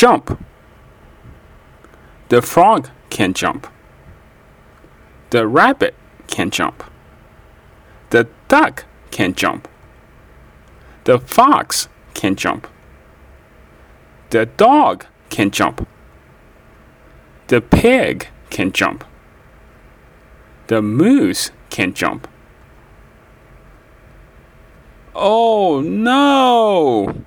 jump. The frog can jump. The rabbit can jump. The duck can jump. The fox can jump. The dog can jump. The pig can jump. The moose can jump. Oh no!